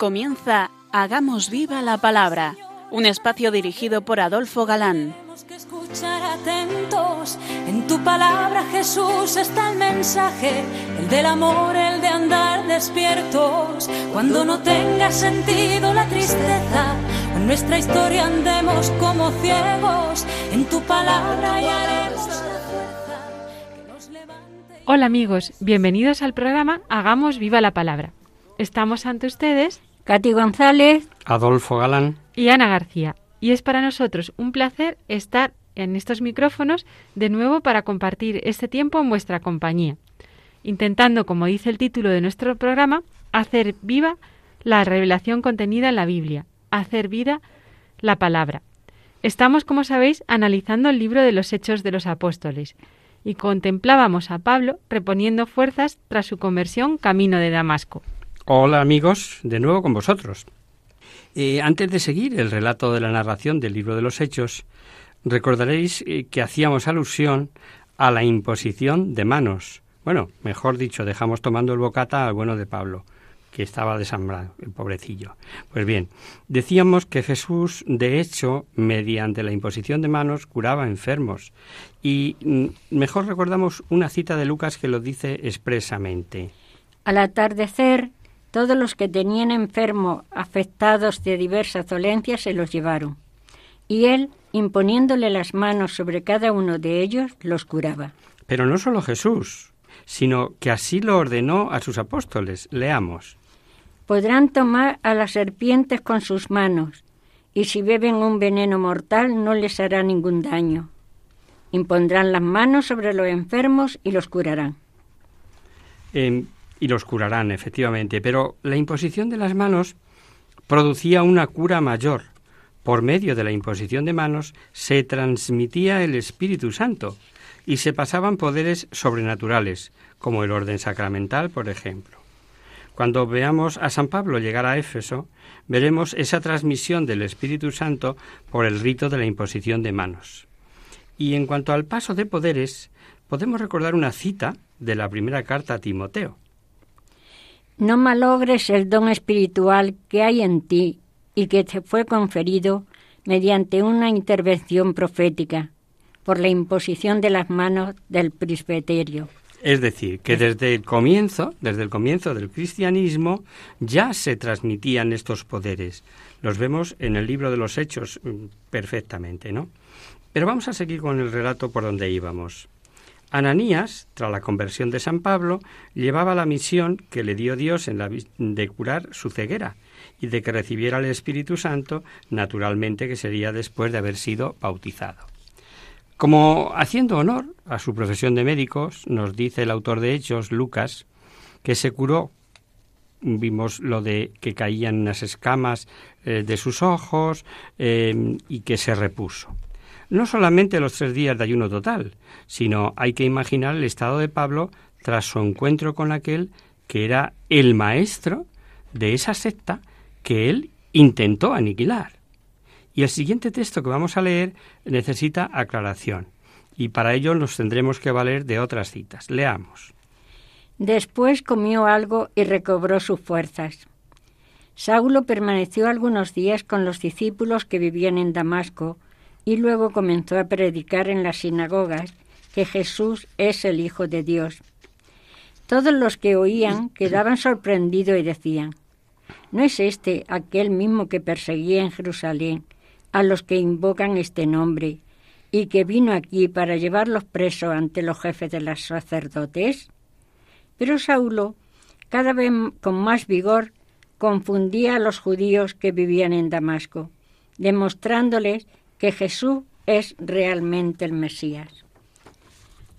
Comienza Hagamos viva la palabra, un espacio dirigido por Adolfo Galán. Tenemos que escuchar atentos. En tu palabra, Jesús, está el mensaje, el del amor, el de andar despiertos. Cuando no tenga sentido la tristeza, en nuestra historia andemos como ciegos. En tu palabra hallaremos la fuerza que nos levante. Hola amigos, bienvenidos al programa Hagamos viva la palabra. Estamos ante ustedes Katy González, Adolfo Galán. y Ana García. Y es para nosotros un placer estar en estos micrófonos de nuevo para compartir este tiempo en vuestra compañía, intentando, como dice el título de nuestro programa, hacer viva la revelación contenida en la Biblia, hacer vida la palabra. Estamos, como sabéis, analizando el libro de los Hechos de los Apóstoles y contemplábamos a Pablo reponiendo fuerzas tras su conversión camino de Damasco. Hola amigos, de nuevo con vosotros. Eh, antes de seguir el relato de la narración del libro de los Hechos, recordaréis eh, que hacíamos alusión a la imposición de manos. Bueno, mejor dicho, dejamos tomando el bocata al bueno de Pablo, que estaba desambrado, el pobrecillo. Pues bien, decíamos que Jesús, de hecho, mediante la imposición de manos, curaba enfermos. Y mm, mejor recordamos una cita de Lucas que lo dice expresamente. al atardecer, todos los que tenían enfermos afectados de diversas dolencias se los llevaron. Y él, imponiéndole las manos sobre cada uno de ellos, los curaba. Pero no solo Jesús, sino que así lo ordenó a sus apóstoles. Leamos. Podrán tomar a las serpientes con sus manos, y si beben un veneno mortal no les hará ningún daño. Impondrán las manos sobre los enfermos y los curarán. Eh, y los curarán, efectivamente. Pero la imposición de las manos producía una cura mayor. Por medio de la imposición de manos se transmitía el Espíritu Santo y se pasaban poderes sobrenaturales, como el orden sacramental, por ejemplo. Cuando veamos a San Pablo llegar a Éfeso, veremos esa transmisión del Espíritu Santo por el rito de la imposición de manos. Y en cuanto al paso de poderes, podemos recordar una cita de la primera carta a Timoteo. No malogres el don espiritual que hay en ti y que te fue conferido mediante una intervención profética por la imposición de las manos del presbiterio. Es decir, que desde el comienzo, desde el comienzo del cristianismo, ya se transmitían estos poderes. Los vemos en el libro de los Hechos mm, perfectamente, ¿no? Pero vamos a seguir con el relato por donde íbamos. Ananías, tras la conversión de San Pablo, llevaba la misión que le dio Dios en la de curar su ceguera y de que recibiera el Espíritu Santo, naturalmente que sería después de haber sido bautizado. Como haciendo honor a su profesión de médicos, nos dice el autor de Hechos, Lucas, que se curó. Vimos lo de que caían unas escamas eh, de sus ojos eh, y que se repuso. No solamente los tres días de ayuno total, sino hay que imaginar el estado de Pablo tras su encuentro con aquel que era el maestro de esa secta que él intentó aniquilar. Y el siguiente texto que vamos a leer necesita aclaración, y para ello nos tendremos que valer de otras citas. Leamos. Después comió algo y recobró sus fuerzas. Saulo permaneció algunos días con los discípulos que vivían en Damasco y luego comenzó a predicar en las sinagogas que Jesús es el Hijo de Dios. Todos los que oían quedaban sorprendidos y decían, ¿no es este aquel mismo que perseguía en Jerusalén a los que invocan este nombre y que vino aquí para llevarlos presos ante los jefes de los sacerdotes? Pero Saulo, cada vez con más vigor, confundía a los judíos que vivían en Damasco, demostrándoles que Jesús es realmente el Mesías.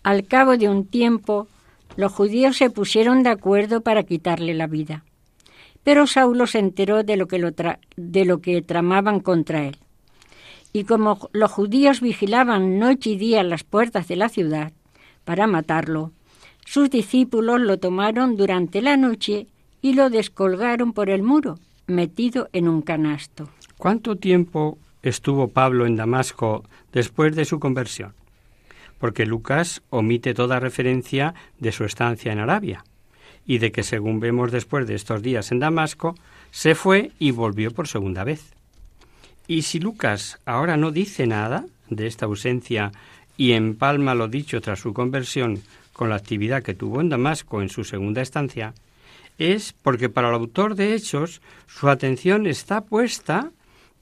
Al cabo de un tiempo, los judíos se pusieron de acuerdo para quitarle la vida. Pero Saulo se enteró de lo que, lo de lo que tramaban contra él. Y como los judíos vigilaban noche y día las puertas de la ciudad para matarlo, sus discípulos lo tomaron durante la noche y lo descolgaron por el muro, metido en un canasto. ¿Cuánto tiempo estuvo Pablo en Damasco después de su conversión? Porque Lucas omite toda referencia de su estancia en Arabia y de que, según vemos después de estos días en Damasco, se fue y volvió por segunda vez. Y si Lucas ahora no dice nada de esta ausencia y empalma lo dicho tras su conversión con la actividad que tuvo en Damasco en su segunda estancia, es porque para el autor de Hechos su atención está puesta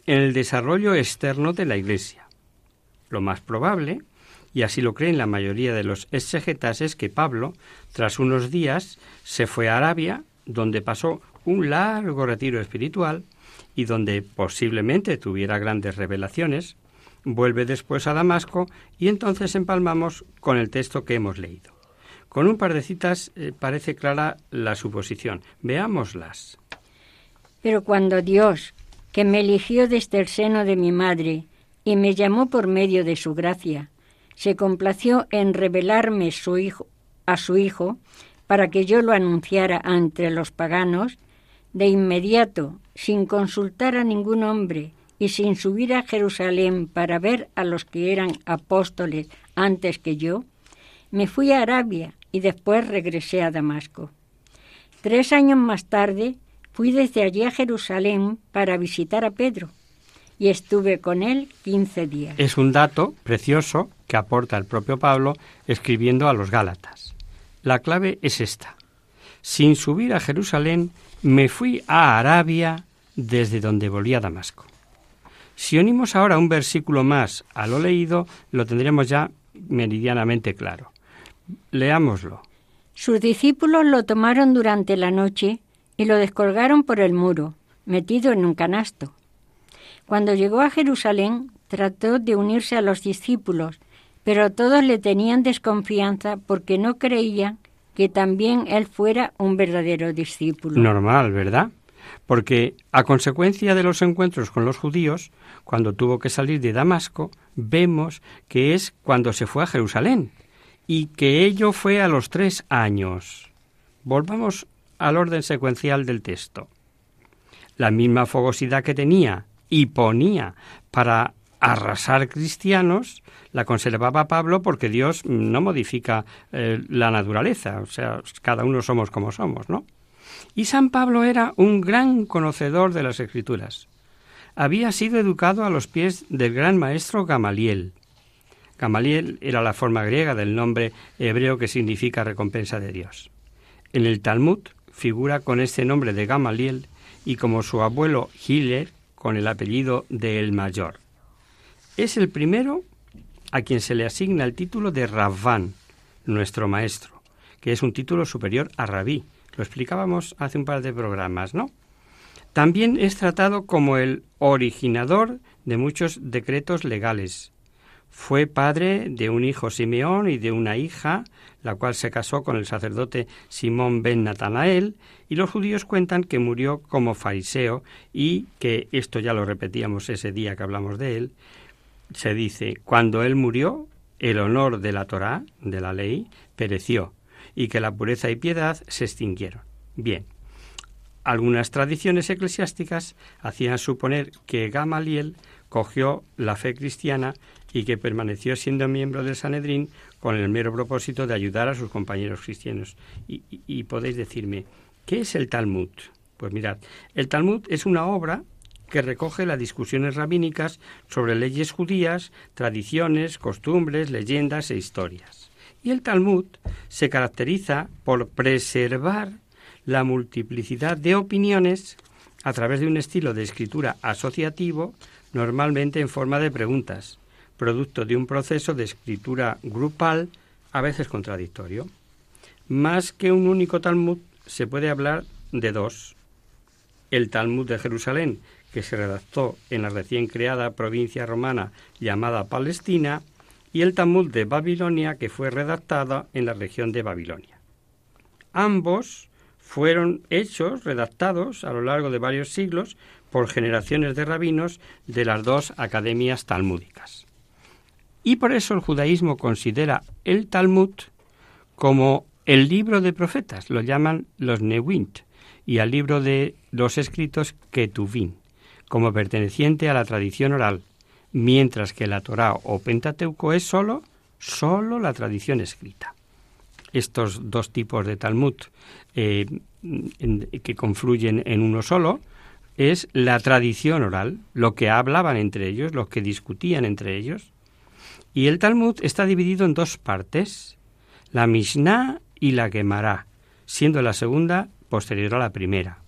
en el desarrollo externo de la Iglesia. Lo más probable, y así lo creen la mayoría de los exegetas, es que Pablo, tras unos días, se fue a Arabia, donde pasó un largo retiro espiritual y donde posiblemente tuviera grandes revelaciones, vuelve después a Damasco y entonces empalmamos con el texto que hemos leído. Con un par de citas eh, parece clara la suposición. Veámoslas. Pero cuando Dios, que me eligió desde el seno de mi madre y me llamó por medio de su gracia, se complació en revelarme su hijo, a su Hijo para que yo lo anunciara entre los paganos, de inmediato, sin consultar a ningún hombre y sin subir a Jerusalén para ver a los que eran apóstoles antes que yo, me fui a Arabia y después regresé a Damasco. Tres años más tarde fui desde allí a Jerusalén para visitar a Pedro y estuve con él quince días. Es un dato precioso que aporta el propio Pablo escribiendo a los Gálatas. La clave es esta. Sin subir a Jerusalén, me fui a Arabia desde donde volví a Damasco. Si unimos ahora un versículo más a lo leído, lo tendremos ya meridianamente claro. Leámoslo. Sus discípulos lo tomaron durante la noche y lo descolgaron por el muro, metido en un canasto. Cuando llegó a Jerusalén, trató de unirse a los discípulos, pero todos le tenían desconfianza porque no creían que también él fuera un verdadero discípulo. Normal, ¿verdad? Porque a consecuencia de los encuentros con los judíos, cuando tuvo que salir de Damasco, vemos que es cuando se fue a Jerusalén y que ello fue a los tres años. Volvamos al orden secuencial del texto. La misma fogosidad que tenía y ponía para arrasar cristianos, la conservaba Pablo porque Dios no modifica eh, la naturaleza, o sea, cada uno somos como somos, ¿no? Y San Pablo era un gran conocedor de las escrituras. Había sido educado a los pies del gran maestro Gamaliel. Gamaliel era la forma griega del nombre hebreo que significa recompensa de Dios. En el Talmud figura con este nombre de Gamaliel y como su abuelo Hiller con el apellido de El Mayor. Es el primero a quien se le asigna el título de Raván, nuestro maestro, que es un título superior a Rabí. Lo explicábamos hace un par de programas, ¿no? También es tratado como el originador de muchos decretos legales. Fue padre de un hijo Simeón y de una hija, la cual se casó con el sacerdote Simón ben Natanael, y los judíos cuentan que murió como fariseo y que, esto ya lo repetíamos ese día que hablamos de él, se dice, cuando él murió, el honor de la Torá, de la ley, pereció, y que la pureza y piedad se extinguieron. Bien, algunas tradiciones eclesiásticas hacían suponer que Gamaliel cogió la fe cristiana y que permaneció siendo miembro del Sanedrín con el mero propósito de ayudar a sus compañeros cristianos. Y, y podéis decirme, ¿qué es el Talmud? Pues mirad, el Talmud es una obra que recoge las discusiones rabínicas sobre leyes judías, tradiciones, costumbres, leyendas e historias. Y el Talmud se caracteriza por preservar la multiplicidad de opiniones a través de un estilo de escritura asociativo, normalmente en forma de preguntas, producto de un proceso de escritura grupal, a veces contradictorio. Más que un único Talmud, se puede hablar de dos. El Talmud de Jerusalén, que se redactó en la recién creada provincia romana llamada Palestina, y el Talmud de Babilonia, que fue redactada en la región de Babilonia. Ambos fueron hechos, redactados a lo largo de varios siglos por generaciones de rabinos de las dos academias talmúdicas. Y por eso el judaísmo considera el Talmud como el libro de profetas, lo llaman los Newint, y al libro de los escritos Ketuvim como perteneciente a la tradición oral, mientras que la Torá o Pentateuco es solo, solo la tradición escrita. Estos dos tipos de Talmud eh, que confluyen en uno solo es la tradición oral, lo que hablaban entre ellos, lo que discutían entre ellos. Y el Talmud está dividido en dos partes, la Mishnah y la Gemara, siendo la segunda posterior a la primera.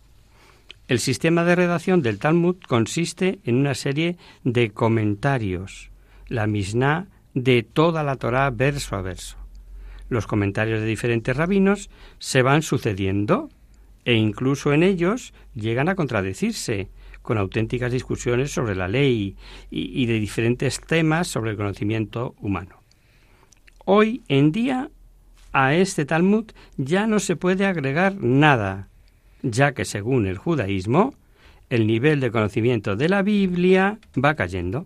El sistema de redacción del Talmud consiste en una serie de comentarios, la Mishnah de toda la Torá verso a verso. Los comentarios de diferentes rabinos se van sucediendo e incluso en ellos llegan a contradecirse, con auténticas discusiones sobre la ley y, de diferentes temas sobre el conocimiento humano. Hoy en día a este Talmud ya no se puede agregar nada, ya que según el judaísmo, el nivel de conocimiento de la Biblia va cayendo.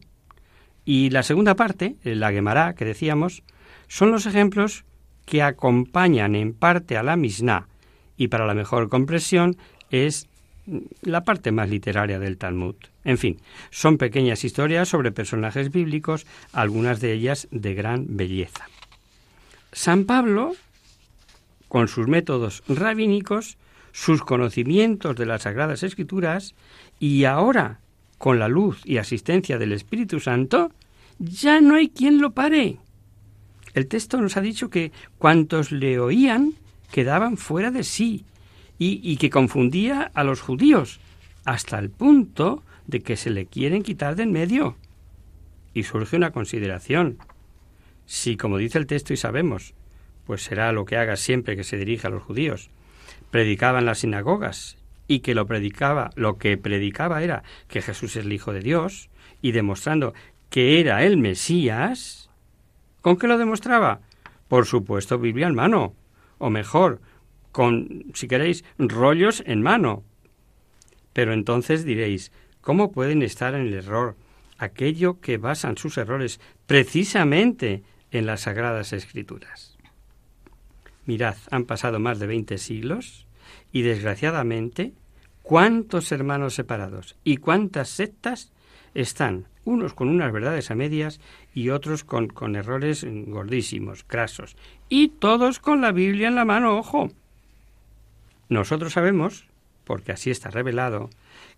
Y la segunda parte, la Gemara que decíamos, son los ejemplos que acompañan en parte a la Mishnah y para la mejor comprensión es la parte más literaria del Talmud. En fin, son pequeñas historias sobre personajes bíblicos, algunas de ellas de gran belleza. San Pablo, con sus métodos rabínicos, sus conocimientos de las Sagradas Escrituras y ahora, con la luz y asistencia del Espíritu Santo, ya no hay quien lo pare. El texto nos ha dicho que cuantos le oían quedaban fuera de sí y, que confundía a los judíos hasta el punto de que se le quieren quitar de en medio. Y surge una consideración. Si, como dice el texto y sabemos, pues será lo que haga siempre que se dirija a los judíos, predicaba en las sinagogas y que lo predicaba, lo que predicaba era que Jesús es el Hijo de Dios y demostrando que era el Mesías, ¿con qué lo demostraba? Por supuesto, Biblia en mano, o mejor, con, si queréis, rollos en mano. Pero entonces diréis, ¿cómo pueden estar en el error aquello que basan sus errores precisamente en las Sagradas Escrituras? Mirad, han pasado más de veinte siglos y desgraciadamente, ¿cuántos hermanos separados y cuántas sectas están unos con unas verdades a medias y otros con, con errores gordísimos, crasos, y todos con la Biblia en la mano, ojo. Nosotros sabemos, porque así está revelado,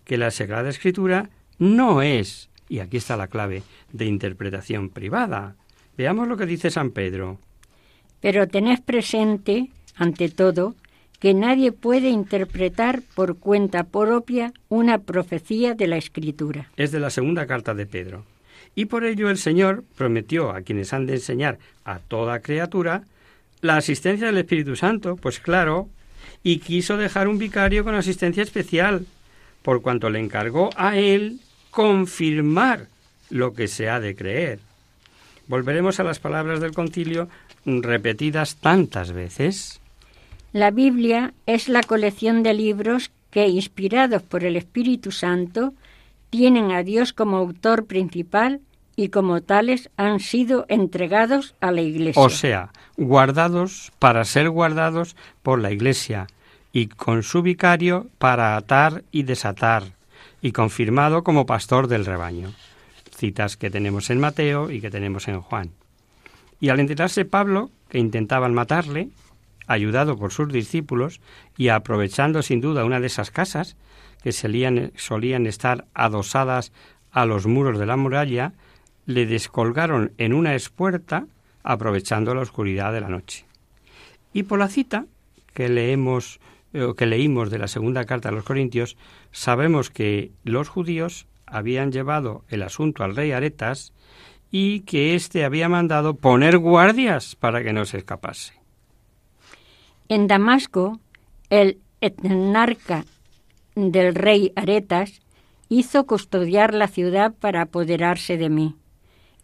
que la Sagrada Escritura no es, y aquí está la clave, de interpretación privada. Veamos lo que dice San Pedro. Pero tened presente, ante todo, que nadie puede interpretar por cuenta propia una profecía de la Escritura. Es de la segunda carta de Pedro. Y por ello el Señor prometió a quienes han de enseñar a toda criatura la asistencia del Espíritu Santo, pues claro, y quiso dejar un vicario con asistencia especial, por cuanto le encargó a él confirmar lo que se ha de creer. Volveremos a las palabras del concilio repetidas tantas veces. La Biblia es la colección de libros que, inspirados por el Espíritu Santo, tienen a Dios como autor principal y como tales han sido entregados a la Iglesia. O sea, guardados para ser guardados por la Iglesia y con su vicario para atar y desatar y confirmado como pastor del rebaño. Citas que tenemos en Mateo y que tenemos en Juan. Y al enterarse Pablo que intentaban matarle, ayudado por sus discípulos y aprovechando sin duda una de esas casas que solían, solían estar adosadas a los muros de la muralla, le descolgaron en una espuerta aprovechando la oscuridad de la noche. Y por la cita que leemos eh, que leímos de la segunda carta a los Corintios, sabemos que los judíos habían llevado el asunto al rey Aretas y que éste había mandado poner guardias para que no se escapase. En Damasco, el etnarca del rey Aretas hizo custodiar la ciudad para apoderarse de mí,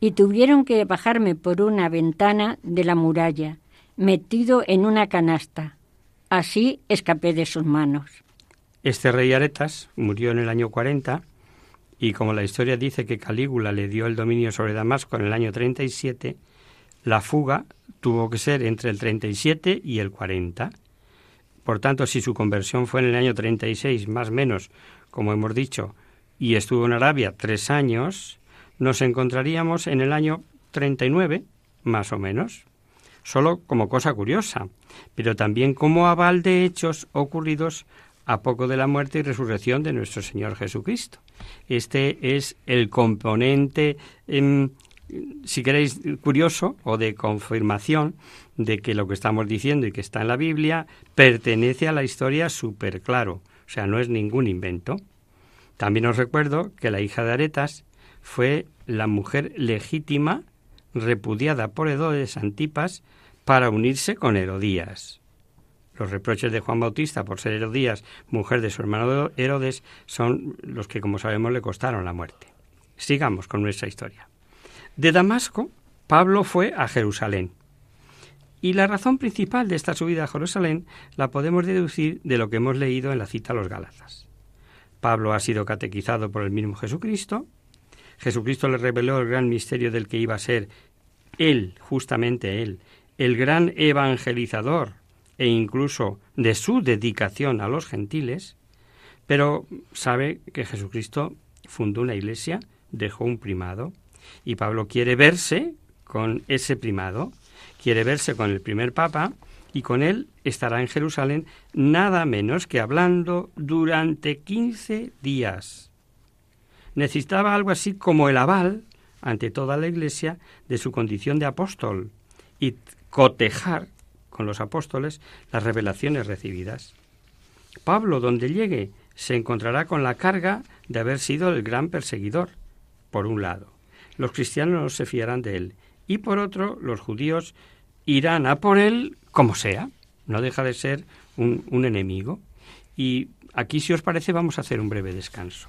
y tuvieron que bajarme por una ventana de la muralla, metido en una canasta. Así escapé de sus manos. Este rey Aretas murió en el año 40 y como la historia dice que Calígula le dio el dominio sobre Damasco en el año 37, la fuga tuvo que ser entre el 37 y el 40. Por tanto, si su conversión fue en el año 36, más o menos, como hemos dicho, y estuvo en Arabia tres años, nos encontraríamos en el año 39, más o menos. Solo como cosa curiosa, pero también como aval de hechos ocurridos a poco de la muerte y resurrección de nuestro Señor Jesucristo. Este es el componente, em, si queréis, curioso o de confirmación de que lo que estamos diciendo y que está en la Biblia pertenece a la historia súper claro, o sea, no es ningún invento. También os recuerdo que la hija de Aretas fue la mujer legítima repudiada por Herodes Antipas para unirse con Herodías. Los reproches de Juan Bautista por ser Herodías, mujer de su hermano Herodes, son los que, como sabemos, le costaron la muerte. Sigamos con nuestra historia. De Damasco, Pablo fue a Jerusalén. Y la razón principal de esta subida a Jerusalén la podemos deducir de lo que hemos leído en la cita a los Galatas. Pablo ha sido catequizado por el mismo Jesucristo. Jesucristo le reveló el gran misterio del que iba a ser él, justamente él, el gran evangelizador e incluso de su dedicación a los gentiles, pero sabe que Jesucristo fundó una iglesia, dejó un primado, y Pablo quiere verse con ese primado, quiere verse con el primer papa, y con él estará en Jerusalén nada menos que hablando durante quince días. Necesitaba algo así como el aval ante toda la Iglesia de su condición de apóstol y cotejar con los apóstoles las revelaciones recibidas. Pablo, donde llegue, se encontrará con la carga de haber sido el gran perseguidor, por un lado. Los cristianos no se fiarán de él, y por otro, los judíos irán a por él como sea. No deja de ser un, un enemigo. Y aquí, si os parece, vamos a hacer un breve descanso.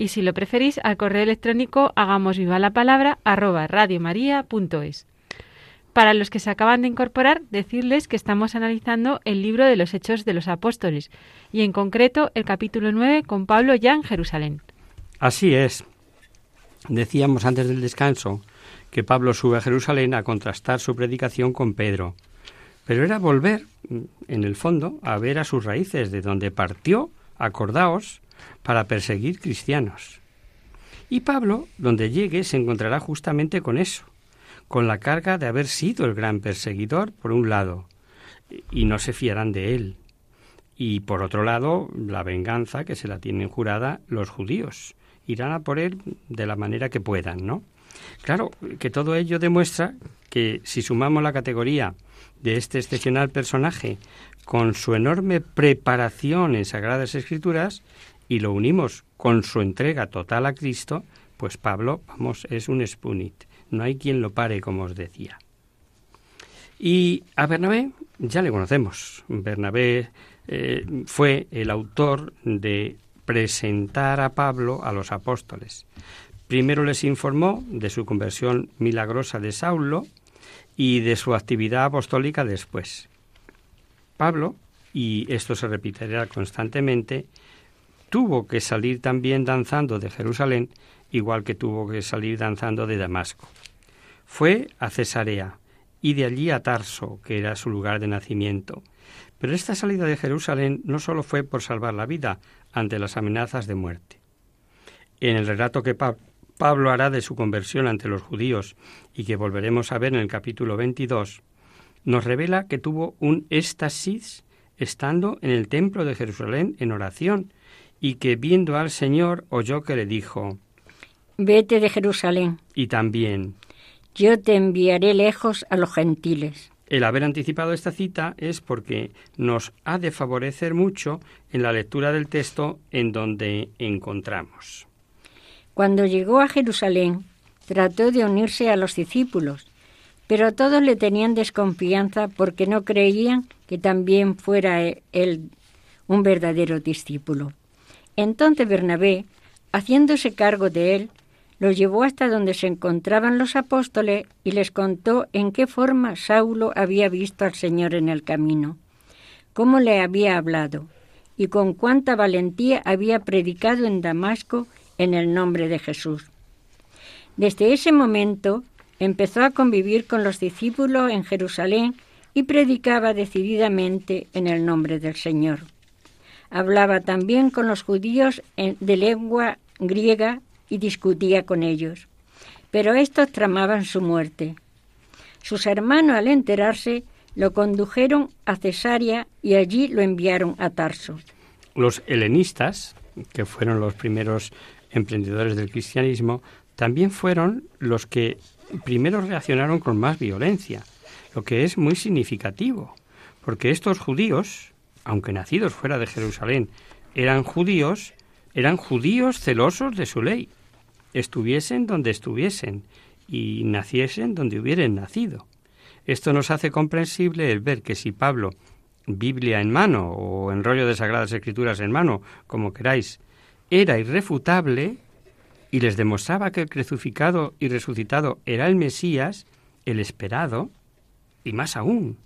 y si lo preferís al correo electrónico hagamos viva la palabra arroba radiomaria.es. Para los que se acaban de incorporar, decirles que estamos analizando el libro de los Hechos de los Apóstoles y en concreto el capítulo 9 con Pablo ya en Jerusalén. Así es. Decíamos antes del descanso que Pablo sube a Jerusalén a contrastar su predicación con Pedro. Pero era volver, en el fondo, a ver a sus raíces, de donde partió, acordaos, para perseguir cristianos. Y Pablo, donde llegue, se encontrará justamente con eso, con la carga de haber sido el gran perseguidor, por un lado, y no se fiarán de él. Y por otro lado, la venganza que se la tienen jurada los judíos. Irán a por él de la manera que puedan, ¿no? Claro, que todo ello demuestra que si sumamos la categoría de este excepcional personaje con su enorme preparación en Sagradas Escrituras, y lo unimos con su entrega total a Cristo, pues Pablo, vamos, es un spunit. No hay quien lo pare, como os decía. Y a Bernabé ya le conocemos. Bernabé eh, fue el autor de presentar a Pablo a los apóstoles. Primero les informó de su conversión milagrosa de Saulo y de su actividad apostólica después. Pablo, y esto se repetirá constantemente, tuvo que salir también danzando de Jerusalén, igual que tuvo que salir danzando de Damasco. Fue a Cesarea y de allí a Tarso, que era su lugar de nacimiento. Pero esta salida de Jerusalén no solo fue por salvar la vida ante las amenazas de muerte. En el relato que Pablo hará de su conversión ante los judíos y que volveremos a ver en el capítulo 22, nos revela que tuvo un éxtasis estando en el templo de Jerusalén en oración y que viendo al Señor oyó que le dijo, Vete de Jerusalén. Y también, Yo te enviaré lejos a los gentiles. El haber anticipado esta cita es porque nos ha de favorecer mucho en la lectura del texto en donde encontramos. Cuando llegó a Jerusalén, trató de unirse a los discípulos, pero todos le tenían desconfianza porque no creían que también fuera él un verdadero discípulo. Entonces Bernabé, haciéndose cargo de él, lo llevó hasta donde se encontraban los apóstoles y les contó en qué forma Saulo había visto al Señor en el camino, cómo le había hablado y con cuánta valentía había predicado en Damasco en el nombre de Jesús. Desde ese momento empezó a convivir con los discípulos en Jerusalén y predicaba decididamente en el nombre del Señor. Hablaba también con los judíos de lengua griega y discutía con ellos. Pero estos tramaban su muerte. Sus hermanos, al enterarse, lo condujeron a Cesarea y allí lo enviaron a Tarso. Los helenistas, que fueron los primeros emprendedores del cristianismo, también fueron los que primero reaccionaron con más violencia, lo que es muy significativo, porque estos judíos, aunque nacidos fuera de Jerusalén, eran judíos, eran judíos celosos de su ley, estuviesen donde estuviesen y naciesen donde hubieran nacido. Esto nos hace comprensible el ver que si Pablo, Biblia en mano o en rollo de Sagradas Escrituras en mano, como queráis, era irrefutable y les demostraba que el crucificado y resucitado era el Mesías, el esperado, y más aún,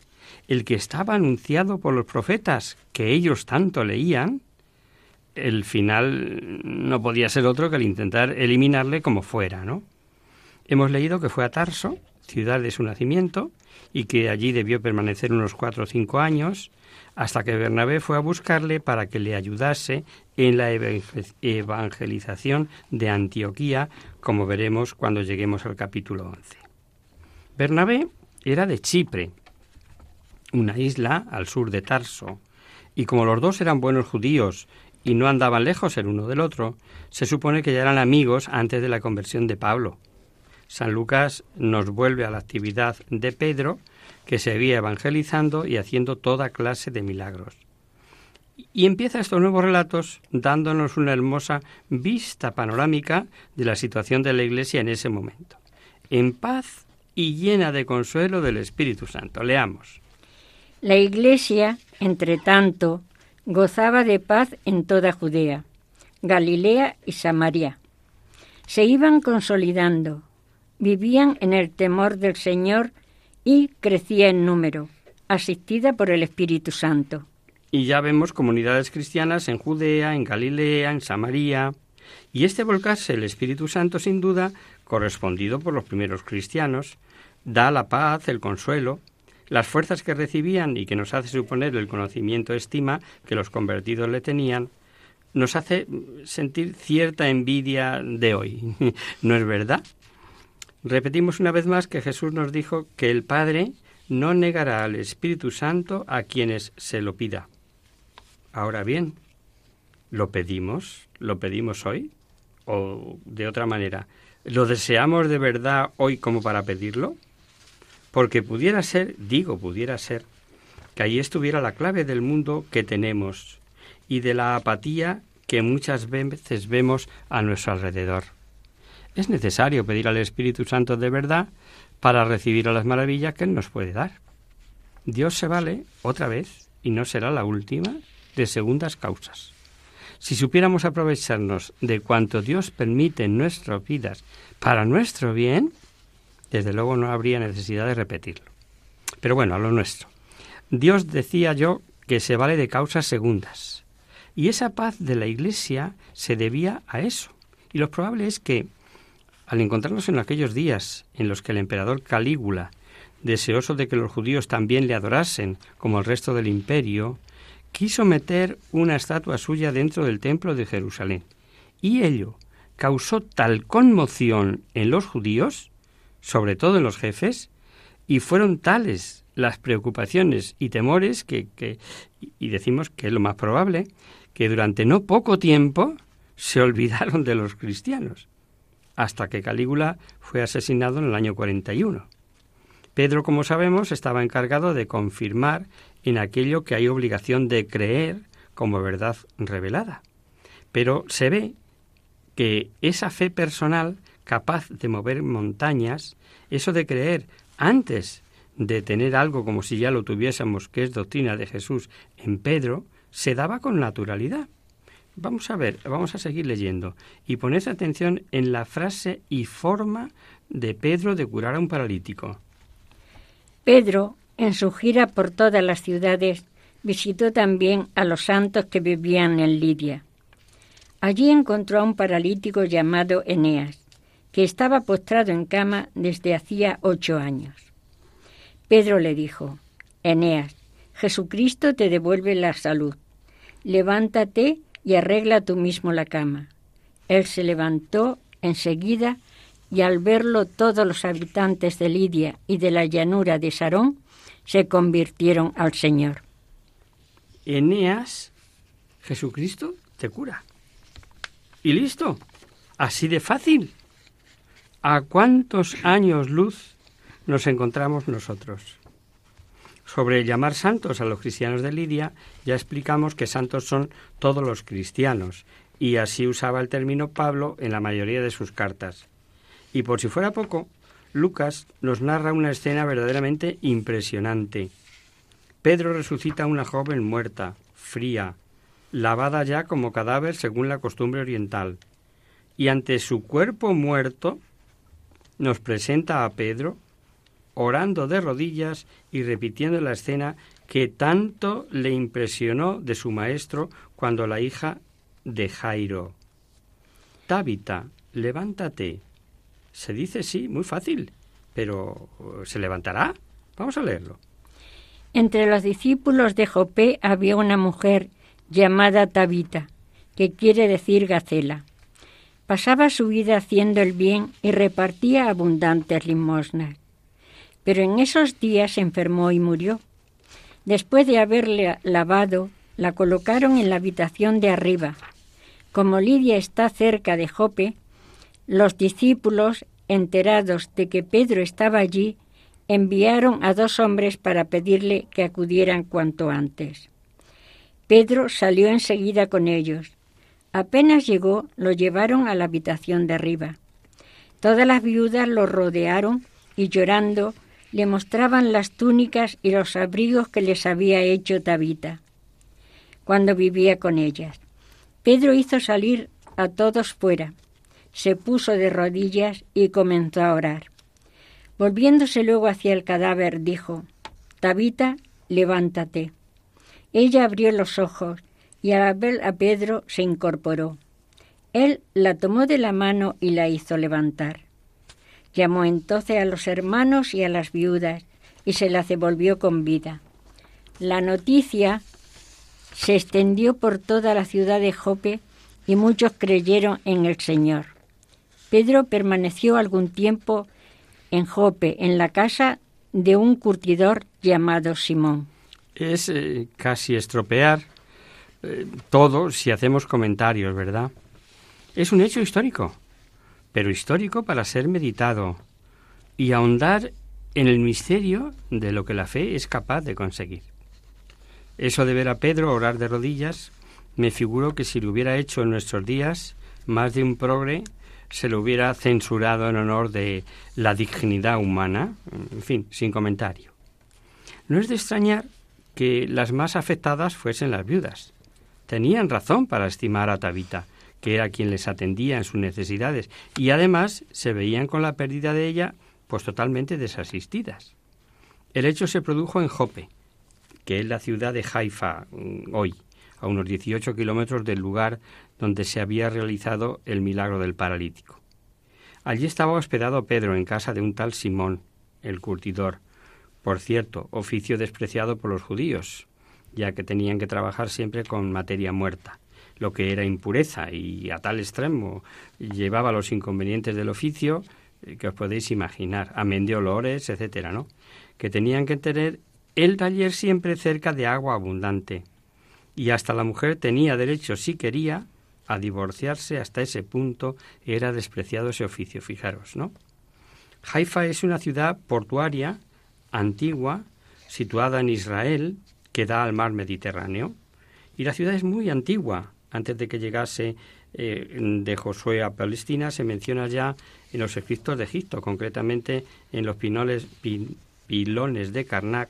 el que estaba anunciado por los profetas que ellos tanto leían, el final no podía ser otro que el intentar eliminarle como fuera, ¿no? Hemos leído que fue a Tarso, ciudad de su nacimiento, y que allí debió permanecer unos cuatro o cinco años, hasta que Bernabé fue a buscarle para que le ayudase en la evangelización de Antioquía, como veremos cuando lleguemos al capítulo 11. Bernabé era de Chipre, una isla al sur de Tarso, y como los dos eran buenos judíos y no andaban lejos el uno del otro, se supone que ya eran amigos antes de la conversión de Pablo. San Lucas nos vuelve a la actividad de Pedro, que seguía evangelizando y haciendo toda clase de milagros. Y empieza estos nuevos relatos dándonos una hermosa vista panorámica de la situación de la Iglesia en ese momento. En paz y llena de consuelo del Espíritu Santo. Leamos. La Iglesia, entre tanto, gozaba de paz en toda Judea, Galilea y Samaria. Se iban consolidando, vivían en el temor del Señor y crecía en número, asistida por el Espíritu Santo. Y ya vemos comunidades cristianas en Judea, en Galilea, en Samaria. Y este volcarse el Espíritu Santo, sin duda, correspondido por los primeros cristianos, da la paz, el consuelo, las fuerzas que recibían y que nos hace suponer el conocimiento estima que los convertidos le tenían, nos hace sentir cierta envidia de hoy. ¿No es verdad? Repetimos una vez más que Jesús nos dijo que el Padre no negará al Espíritu Santo a quienes se lo pida. Ahora bien, ¿lo pedimos? ¿Lo pedimos hoy? ¿O de otra manera, ¿lo deseamos de verdad hoy como para pedirlo? Porque pudiera ser, digo, pudiera ser, que ahí estuviera la clave del mundo que tenemos y de la apatía que muchas veces vemos a nuestro alrededor. Es necesario pedir al Espíritu Santo de verdad para recibir a las maravillas que Él nos puede dar. Dios se vale otra vez, y no será la última, de segundas causas. Si supiéramos aprovecharnos de cuanto Dios permite en nuestras vidas para nuestro bien, desde luego no habría necesidad de repetirlo. Pero bueno, a lo nuestro. Dios decía yo que se vale de causas segundas. Y esa paz de la Iglesia se debía a eso. Y lo probable es que al encontrarnos en aquellos días en los que el emperador Calígula, deseoso de que los judíos también le adorasen como el resto del imperio, quiso meter una estatua suya dentro del templo de Jerusalén. Y ello causó tal conmoción en los judíos, sobre todo en los jefes, y fueron tales las preocupaciones y temores que, que y decimos que es lo más probable, que durante no poco tiempo se olvidaron de los cristianos hasta que Calígula fue asesinado en el año 41. Pedro, como sabemos, estaba encargado de confirmar en aquello que hay obligación de creer como verdad revelada. Pero se ve que esa fe personal capaz de mover montañas, eso de creer antes de tener algo como si ya lo tuviésemos, que es doctrina de Jesús, en Pedro, se daba con naturalidad. Vamos a ver, vamos a seguir leyendo. Y poned atención en la frase y forma de Pedro de curar a un paralítico. Pedro, en su gira por todas las ciudades, visitó también a los santos que vivían en Lidia. Allí encontró a un paralítico llamado Eneas, que estaba postrado en cama desde hacía ocho años. Pedro le dijo, Eneas, Jesucristo te devuelve la salud. Levántate y arregla tú mismo la cama. Él se levantó enseguida y al verlo todos los habitantes de Lidia y de la llanura de Sarón se convirtieron al Señor. Eneas, Jesucristo te cura. Y listo, así de fácil. ¿A cuántos años luz nos encontramos nosotros? Sobre llamar santos a los cristianos de Lidia, ya explicamos que santos son todos los cristianos, y así usaba el término Pablo en la mayoría de sus cartas. Y por si fuera poco, Lucas nos narra una escena verdaderamente impresionante. Pedro resucita a una joven muerta, fría, lavada ya como cadáver según la costumbre oriental, y ante su cuerpo muerto nos presenta a Pedro orando de rodillas y repitiendo la escena que tanto le impresionó de su maestro cuando la hija de Jairo. Tábita, levántate. Se dice sí, muy fácil, pero ¿se levantará? Vamos a leerlo. Entre los discípulos de Jopé había una mujer llamada Tabita, que quiere decir Gacela. Pasaba su vida haciendo el bien y repartía abundantes limosnas pero en esos días enfermó y murió. Después de haberle lavado, la colocaron en la habitación de arriba. Como Lidia está cerca de Jope, los discípulos enterados de que Pedro estaba allí, enviaron a dos hombres para pedirle que acudieran cuanto antes. Pedro salió enseguida con ellos. Apenas llegó, lo llevaron a la habitación de arriba. Todas las viudas lo rodearon y llorando le mostraban las túnicas y los abrigos que les había hecho Tabita cuando vivía con ellas. Pedro hizo salir a todos fuera, se puso de rodillas y comenzó a orar. Volviéndose luego hacia el cadáver, dijo, Tabita, levántate. Ella abrió los ojos y al a Pedro se incorporó. Él la tomó de la mano y la hizo levantar. Llamó entonces a los hermanos y a las viudas y se la devolvió con vida. La noticia se extendió por toda la ciudad de Jope y muchos creyeron en el Señor. Pedro permaneció algún tiempo en Jope, en la casa de un curtidor llamado Simón. Es eh, casi estropear todo si hacemos comentarios, ¿verdad? Es un hecho histórico, pero histórico para ser meditado y ahondar en el misterio de lo que la fe es capaz de conseguir. Eso de ver a Pedro orar de rodillas, me figuro que si lo hubiera hecho en nuestros días, más de un progre se lo hubiera censurado en honor de la dignidad humana, en fin, sin comentario. No es de extrañar que las más afectadas fuesen las viudas. Tenían razón para estimar a Tabita, que era quien les atendía en sus necesidades, y además se veían con la pérdida de ella pues totalmente desasistidas. El hecho se produjo en Jope, que es la ciudad de Haifa mm, hoy, a unos 18 kilómetros del lugar donde se había realizado el milagro del paralítico. Allí estaba hospedado Pedro en casa de un tal Simón, el curtidor, por cierto, oficio despreciado por los judíos, ya que tenían que trabajar siempre con materia muerta, lo que era impureza y a tal extremo llevaba los inconvenientes del oficio eh, que os podéis imaginar, amén de olores, etcétera, ¿no? Que tenían que tener el taller siempre cerca de agua abundante, y hasta la mujer tenía derecho, si quería, a divorciarse hasta ese punto era despreciado ese oficio, fijaros, ¿no? Haifa es una ciudad portuaria antigua, situada en Israel, que da al mar Mediterráneo, y la ciudad es muy antigua. Antes de que llegase eh, de Josué a Palestina, se menciona ya en los escritos de Egipto, concretamente en los pinoles, pilones de Karnak,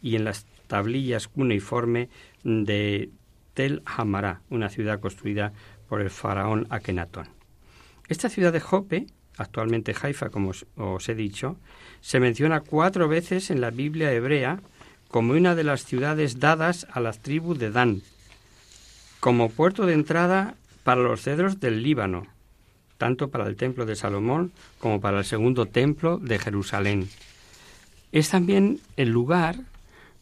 y en las tablillas cuneiforme de Tel Hamará, una ciudad construida por el faraón Akenatón. Esta ciudad de Jope, actualmente Haifa, como os, he dicho, se menciona cuatro veces en la Biblia hebrea como una de las ciudades dadas a las tribus de Dan, como puerto de entrada para los cedros del Líbano, tanto para el templo de Salomón como para el segundo templo de Jerusalén. Es también el lugar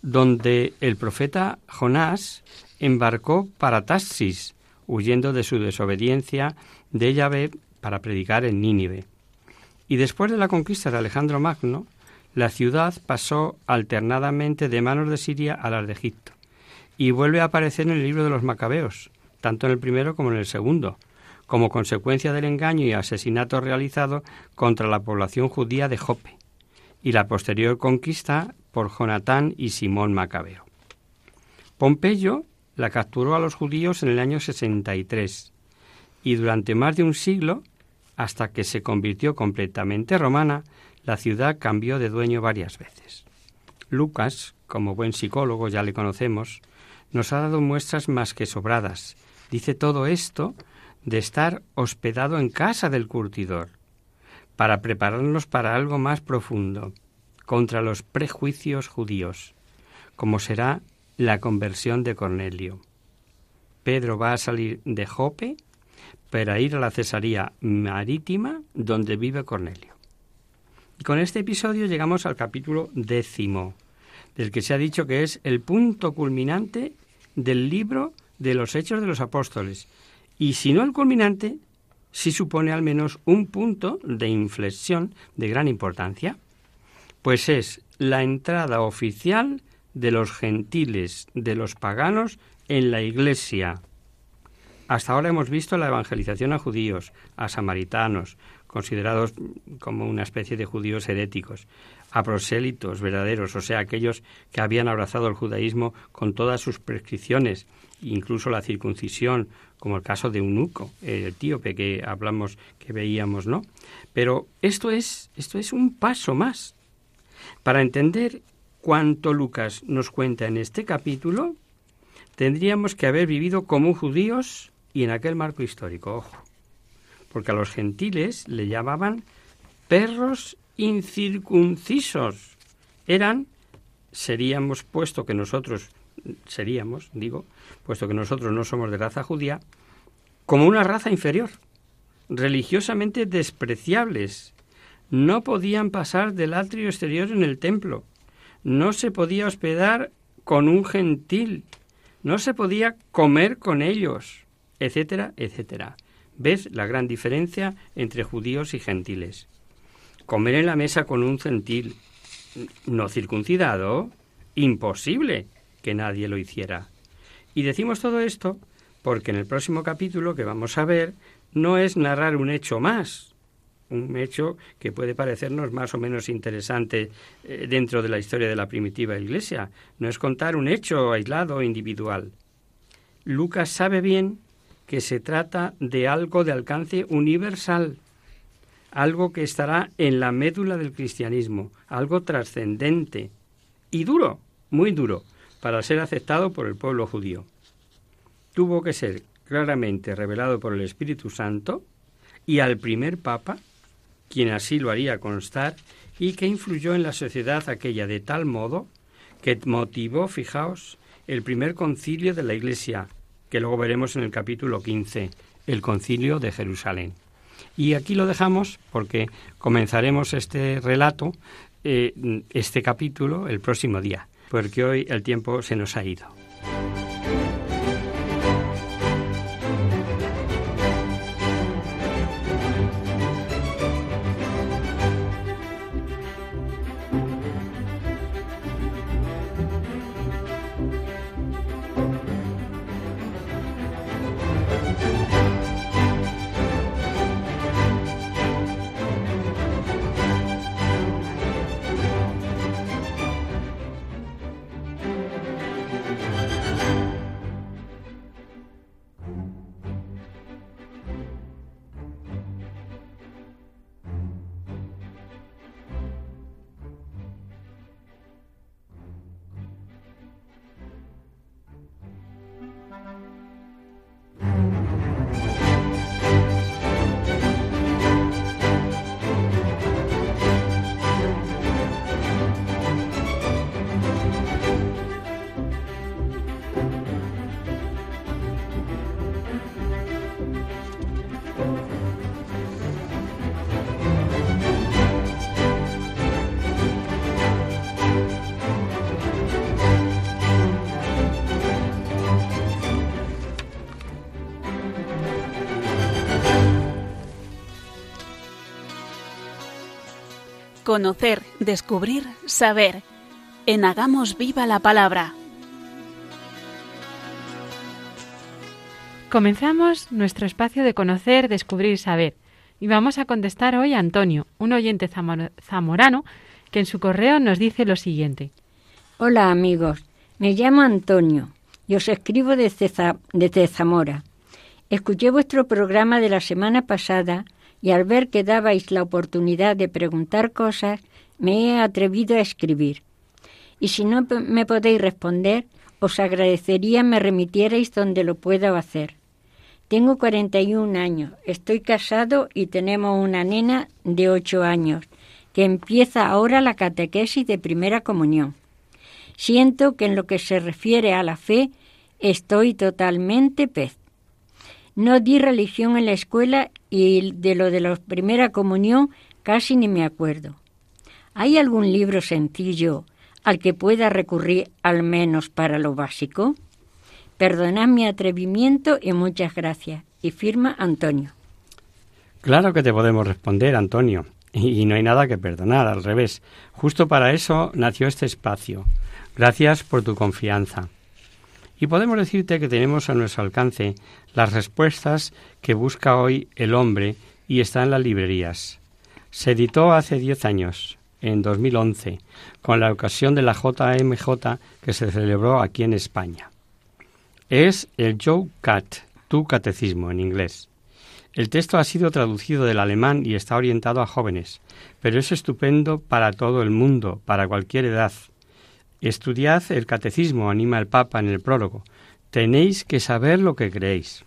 donde el profeta Jonás embarcó para Tassis, huyendo de su desobediencia de Yahvé para predicar en Nínive. Y después de la conquista de Alejandro Magno, la ciudad pasó alternadamente de manos de Siria a las de Egipto, y vuelve a aparecer en el libro de los Macabeos, tanto en el primero como en el segundo, como consecuencia del engaño y asesinato realizado contra la población judía de Jope, y la posterior conquista por Jonatán y Simón Macabeo. Pompeyo la capturó a los judíos en el año 63 y durante más de un siglo, hasta que se convirtió completamente romana, la ciudad cambió de dueño varias veces. Lucas, como buen psicólogo ya le conocemos, nos ha dado muestras más que sobradas. Dice todo esto de estar hospedado en casa del curtidor, para prepararnos para algo más profundo, contra los prejuicios judíos, como será la conversión de Cornelio. Pedro va a salir de Jope para ir a la Cesarea marítima donde vive Cornelio. Y con este episodio llegamos al capítulo décimo, del que se ha dicho que es el punto culminante del libro de los Hechos de los Apóstoles. Y si no el culminante, sí supone al menos un punto de inflexión de gran importancia pues es la entrada oficial de los gentiles, de los paganos, en la Iglesia. Hasta ahora hemos visto la evangelización a judíos, a samaritanos, considerados como una especie de judíos heréticos, a prosélitos verdaderos, o sea, aquellos que habían abrazado el judaísmo con todas sus prescripciones, incluso la circuncisión, como el caso de Eunuco, el etíope que hablamos, que veíamos, ¿no? Pero esto es, esto es un paso más. Para entender cuánto Lucas nos cuenta en este capítulo, tendríamos que haber vivido como judíos y en aquel marco histórico, ojo. Porque a los gentiles le llamaban perros incircuncisos. Eran, seríamos, puesto que nosotros seríamos, digo, puesto que nosotros no somos de raza judía, como una raza inferior, religiosamente despreciables. No podían pasar del atrio exterior en el templo. No se podía hospedar con un gentil. No se podía comer con ellos, etcétera, etcétera. ¿Ves la gran diferencia entre judíos y gentiles? Comer en la mesa con un gentil no circuncidado, imposible que nadie lo hiciera. Y decimos todo esto porque en el próximo capítulo que vamos a ver no es narrar un hecho más, un hecho que puede parecernos más o menos interesante eh, dentro de la historia de la primitiva Iglesia, no es contar un hecho aislado individual. Lucas sabe bien que se trata de algo de alcance universal, algo que estará en la médula del cristianismo, algo trascendente y duro, muy duro, para ser aceptado por el pueblo judío. Tuvo que ser claramente revelado por el Espíritu Santo y al primer papa, quien así lo haría constar, y que influyó en la sociedad aquella de tal modo que motivó, fijaos, el primer concilio de la Iglesia, que luego veremos en el capítulo 15, el concilio de Jerusalén. Y aquí lo dejamos porque comenzaremos este relato, eh, este capítulo, el próximo día porque hoy el tiempo se nos ha ido. Conocer, descubrir, saber. En Hagamos Viva la Palabra. Comenzamos nuestro espacio de conocer, descubrir, saber. Y vamos a contestar hoy a Antonio, un oyente zamorano, que en su correo nos dice lo siguiente. Hola amigos, me llamo Antonio y os escribo desde, desde Zamora. Escuché vuestro programa de la semana pasada y al ver que dabais la oportunidad de preguntar cosas, me he atrevido a escribir. Y si no me podéis responder, os agradecería me remitierais donde lo pueda hacer. Tengo 41 años, estoy casado y tenemos una nena de 8 años, que empieza ahora la catequesis de primera comunión. Siento que en lo que se refiere a la fe estoy totalmente pez. No di religión en la escuela y de lo de la primera comunión casi ni me acuerdo. ¿Hay algún libro sencillo al que pueda recurrir al menos para lo básico? Perdonad mi atrevimiento y muchas gracias. Y firma Antonio. Claro que te podemos responder, Antonio. Y no hay nada que perdonar, al revés. Justo para eso nació este espacio. Gracias por tu confianza. Y podemos decirte que tenemos a nuestro alcance las respuestas que busca hoy el hombre y está en las librerías. Se editó hace diez años, en 2011, con la ocasión de la JMJ que se celebró aquí en España. Es el Joe Cat, tu catecismo en inglés. El texto ha sido traducido del alemán y está orientado a jóvenes, pero es estupendo para todo el mundo, para cualquier edad. Estudiad el catecismo, anima el Papa en el prólogo. Tenéis que saber lo que creéis.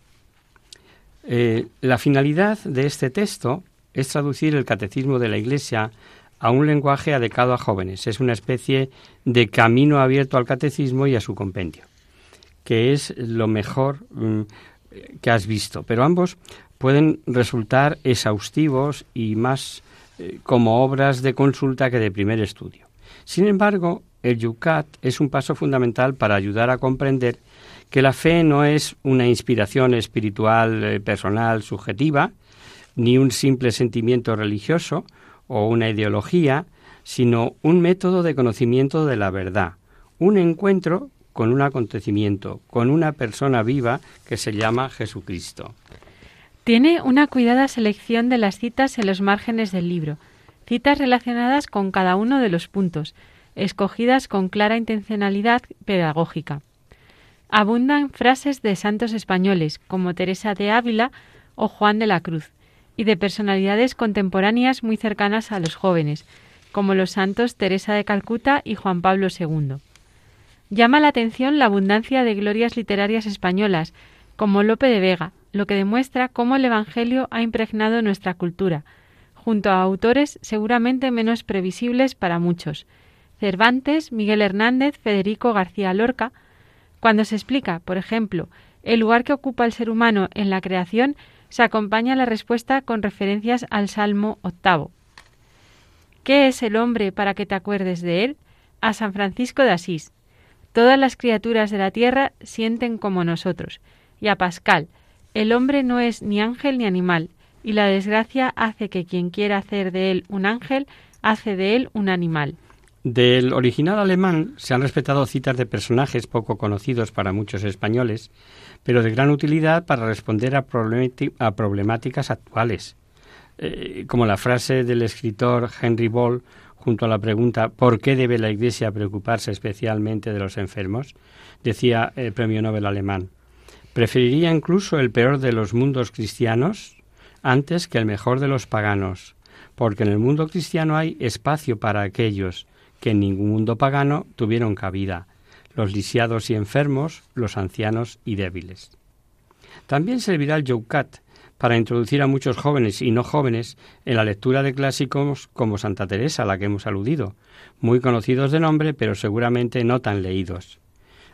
Eh, la finalidad de este texto es traducir el catecismo de la Iglesia a un lenguaje adecuado a jóvenes. Es una especie de camino abierto al catecismo y a su compendio, que es lo mejor mm, que has visto. Pero ambos pueden resultar exhaustivos y más eh, como obras de consulta que de primer estudio. Sin embargo, el Yucat es un paso fundamental para ayudar a comprender que la fe no es una inspiración espiritual eh, personal subjetiva, ni un simple sentimiento religioso o una ideología, sino un método de conocimiento de la verdad, un encuentro con un acontecimiento, con una persona viva que se llama Jesucristo. Tiene una cuidada selección de las citas en los márgenes del libro, citas relacionadas con cada uno de los puntos, escogidas con clara intencionalidad pedagógica. Abundan frases de santos españoles como Teresa de Ávila o Juan de la Cruz, y de personalidades contemporáneas muy cercanas a los jóvenes, como los santos Teresa de Calcuta y Juan Pablo II. Llama la atención la abundancia de glorias literarias españolas, como Lope de Vega, lo que demuestra cómo el Evangelio ha impregnado nuestra cultura, junto a autores seguramente menos previsibles para muchos, Cervantes, Miguel Hernández, Federico García Lorca, cuando se explica, por ejemplo, el lugar que ocupa el ser humano en la creación, se acompaña la respuesta con referencias al Salmo octavo. ¿Qué es el hombre para que te acuerdes de él? A San Francisco de Asís. Todas las criaturas de la tierra sienten como nosotros. Y a Pascal, el hombre no es ni ángel ni animal, y la desgracia hace que quien quiera hacer de él un ángel, hace de él un animal. Del original alemán se han respetado citas de personajes poco conocidos para muchos españoles, pero de gran utilidad para responder a, problemáticas actuales, eh, como la frase del escritor Henry Ball junto a la pregunta ¿por qué debe la Iglesia preocuparse especialmente de los enfermos? decía el premio Nobel alemán. Preferiría incluso el peor de los mundos cristianos antes que el mejor de los paganos, porque en el mundo cristiano hay espacio para aquellos que en ningún mundo pagano tuvieron cabida, los lisiados y enfermos, los ancianos y débiles. También servirá el Youcat para introducir a muchos jóvenes y no jóvenes en la lectura de clásicos como Santa Teresa, a la que hemos aludido, muy conocidos de nombre, pero seguramente no tan leídos.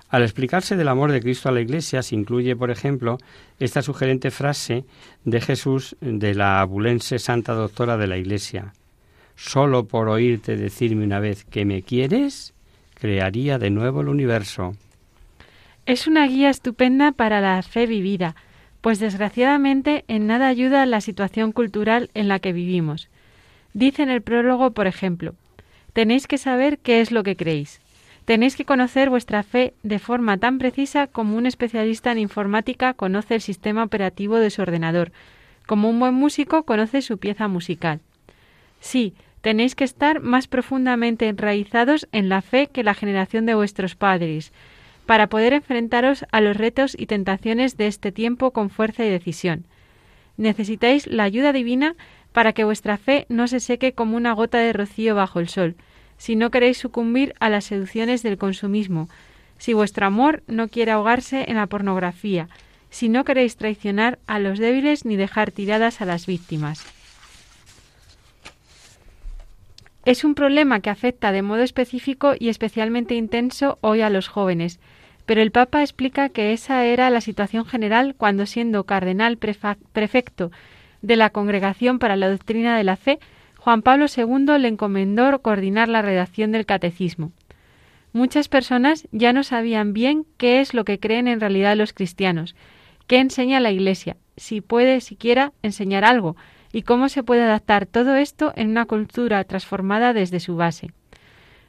Al explicarse del amor de Cristo a la Iglesia se incluye, por ejemplo, esta sugerente frase de Jesús de la abulense Santa Doctora de la Iglesia solo por oírte decirme una vez que me quieres, crearía de nuevo el universo. Es una guía estupenda para la fe vivida, pues desgraciadamente en nada ayuda la situación cultural en la que vivimos. Dice en el prólogo, por ejemplo, tenéis que saber qué es lo que creéis. Tenéis que conocer vuestra fe de forma tan precisa como un especialista en informática conoce el sistema operativo de su ordenador, como un buen músico conoce su pieza musical. Sí, tenéis que estar más profundamente enraizados en la fe que la generación de vuestros padres, para poder enfrentaros a los retos y tentaciones de este tiempo con fuerza y decisión. Necesitáis la ayuda divina para que vuestra fe no se seque como una gota de rocío bajo el sol, si no queréis sucumbir a las seducciones del consumismo, si vuestro amor no quiere ahogarse en la pornografía, si no queréis traicionar a los débiles ni dejar tiradas a las víctimas. Es un problema que afecta de modo específico y especialmente intenso hoy a los jóvenes, pero el Papa explica que esa era la situación general cuando siendo cardenal prefecto de la Congregación para la Doctrina de la Fe, Juan Pablo II le encomendó coordinar la redacción del catecismo. Muchas personas ya no sabían bien qué es lo que creen en realidad los cristianos, qué enseña la Iglesia, si puede siquiera enseñar algo, y cómo se puede adaptar todo esto en una cultura transformada desde su base.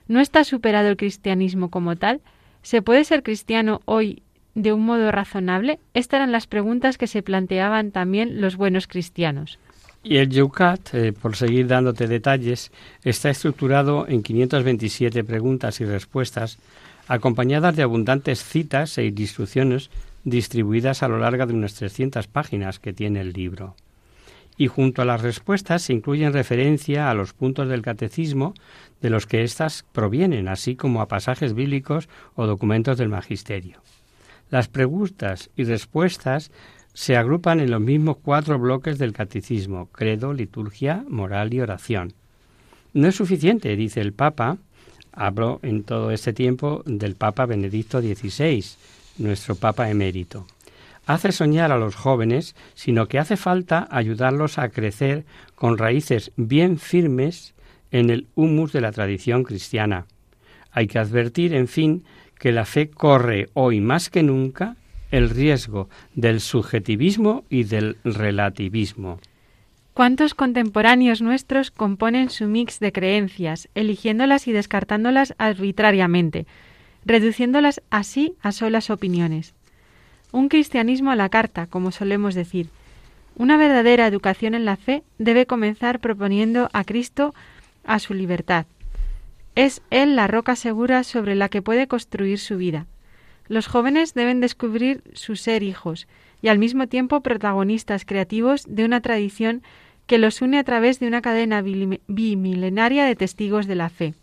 ¿No está superado el cristianismo como tal? ¿Se puede ser cristiano hoy de un modo razonable? Estas eran las preguntas que se planteaban también los buenos cristianos. Y el Yucat, eh, por seguir dándote detalles, está estructurado en 527 preguntas y respuestas, acompañadas de abundantes citas e instrucciones distribuidas a lo largo de unas 300 páginas que tiene el libro. Y junto a las respuestas se incluyen referencia a los puntos del catecismo de los que éstas provienen, así como a pasajes bíblicos o documentos del magisterio. Las preguntas y respuestas se agrupan en los mismos cuatro bloques del catecismo, credo, liturgia, moral y oración. No es suficiente, dice el Papa, hablo en todo este tiempo del Papa Benedicto XVI, nuestro Papa emérito. Hace soñar a los jóvenes, sino que hace falta ayudarlos a crecer con raíces bien firmes en el humus de la tradición cristiana. Hay que advertir, en fin, que la fe corre hoy más que nunca el riesgo del subjetivismo y del relativismo. ¿Cuántos contemporáneos nuestros componen su mix de creencias, eligiéndolas y descartándolas arbitrariamente, reduciéndolas así a solas opiniones? Un cristianismo a la carta, como solemos decir. Una verdadera educación en la fe debe comenzar proponiendo a Cristo a su libertad. Es Él la roca segura sobre la que puede construir su vida. Los jóvenes deben descubrir su ser hijos y al mismo tiempo protagonistas creativos de una tradición que los une a través de una cadena bimilenaria de testigos de la fe.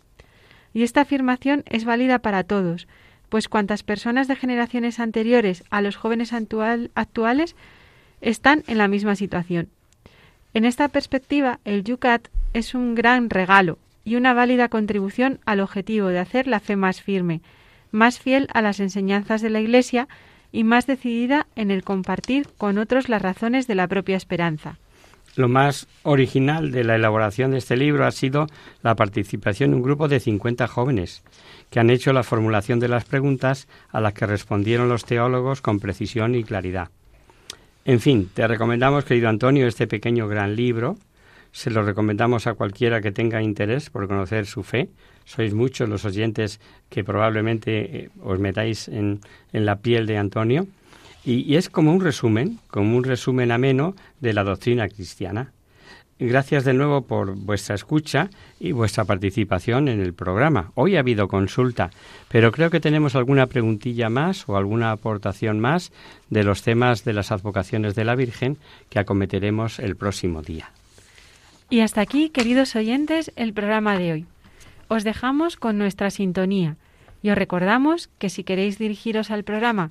Y esta afirmación es válida para todos, pues cuantas personas de generaciones anteriores a los jóvenes actuales están en la misma situación. En esta perspectiva, el Yucat es un gran regalo y una válida contribución al objetivo de hacer la fe más firme, más fiel a las enseñanzas de la Iglesia y más decidida en el compartir con otros las razones de la propia esperanza. Lo más original de la elaboración de este libro ha sido la participación de un grupo de 50 jóvenes que han hecho la formulación de las preguntas a las que respondieron los teólogos con precisión y claridad. En fin, te recomendamos, querido Antonio, este pequeño gran libro. Se lo recomendamos a cualquiera que tenga interés por conocer su fe, sois muchos los oyentes que probablemente eh, os metáis en, la piel de Antonio. Y, es como un resumen, como un resumen ameno de la doctrina cristiana. Gracias de nuevo por vuestra escucha y vuestra participación en el programa. Hoy ha habido consulta, pero creo que tenemos alguna preguntilla más o alguna aportación más de los temas de las advocaciones de la Virgen que acometeremos el próximo día. Y hasta aquí, queridos oyentes, el programa de hoy os dejamos con nuestra sintonía y os recordamos que si queréis dirigiros al programa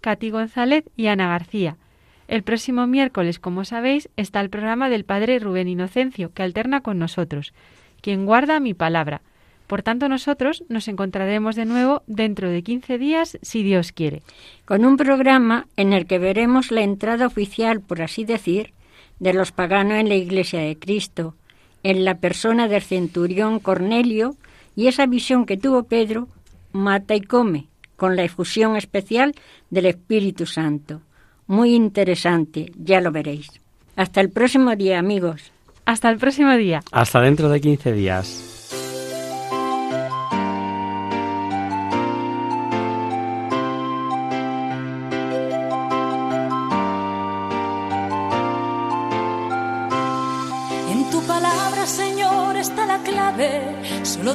Cati González y Ana García. El próximo miércoles, como sabéis, está el programa del Padre Rubén Inocencio, que alterna con nosotros, quien guarda mi palabra. Por tanto, nosotros nos encontraremos de nuevo dentro de 15 días, si Dios quiere. Con un programa en el que veremos la entrada oficial, por así decir, de los paganos en la Iglesia de Cristo, en la persona del centurión Cornelio y esa visión que tuvo Pedro, mata y come, con la efusión especial del Espíritu Santo. Muy interesante, ya lo veréis. Hasta el próximo día, amigos. Hasta el próximo día. Hasta dentro de 15 días.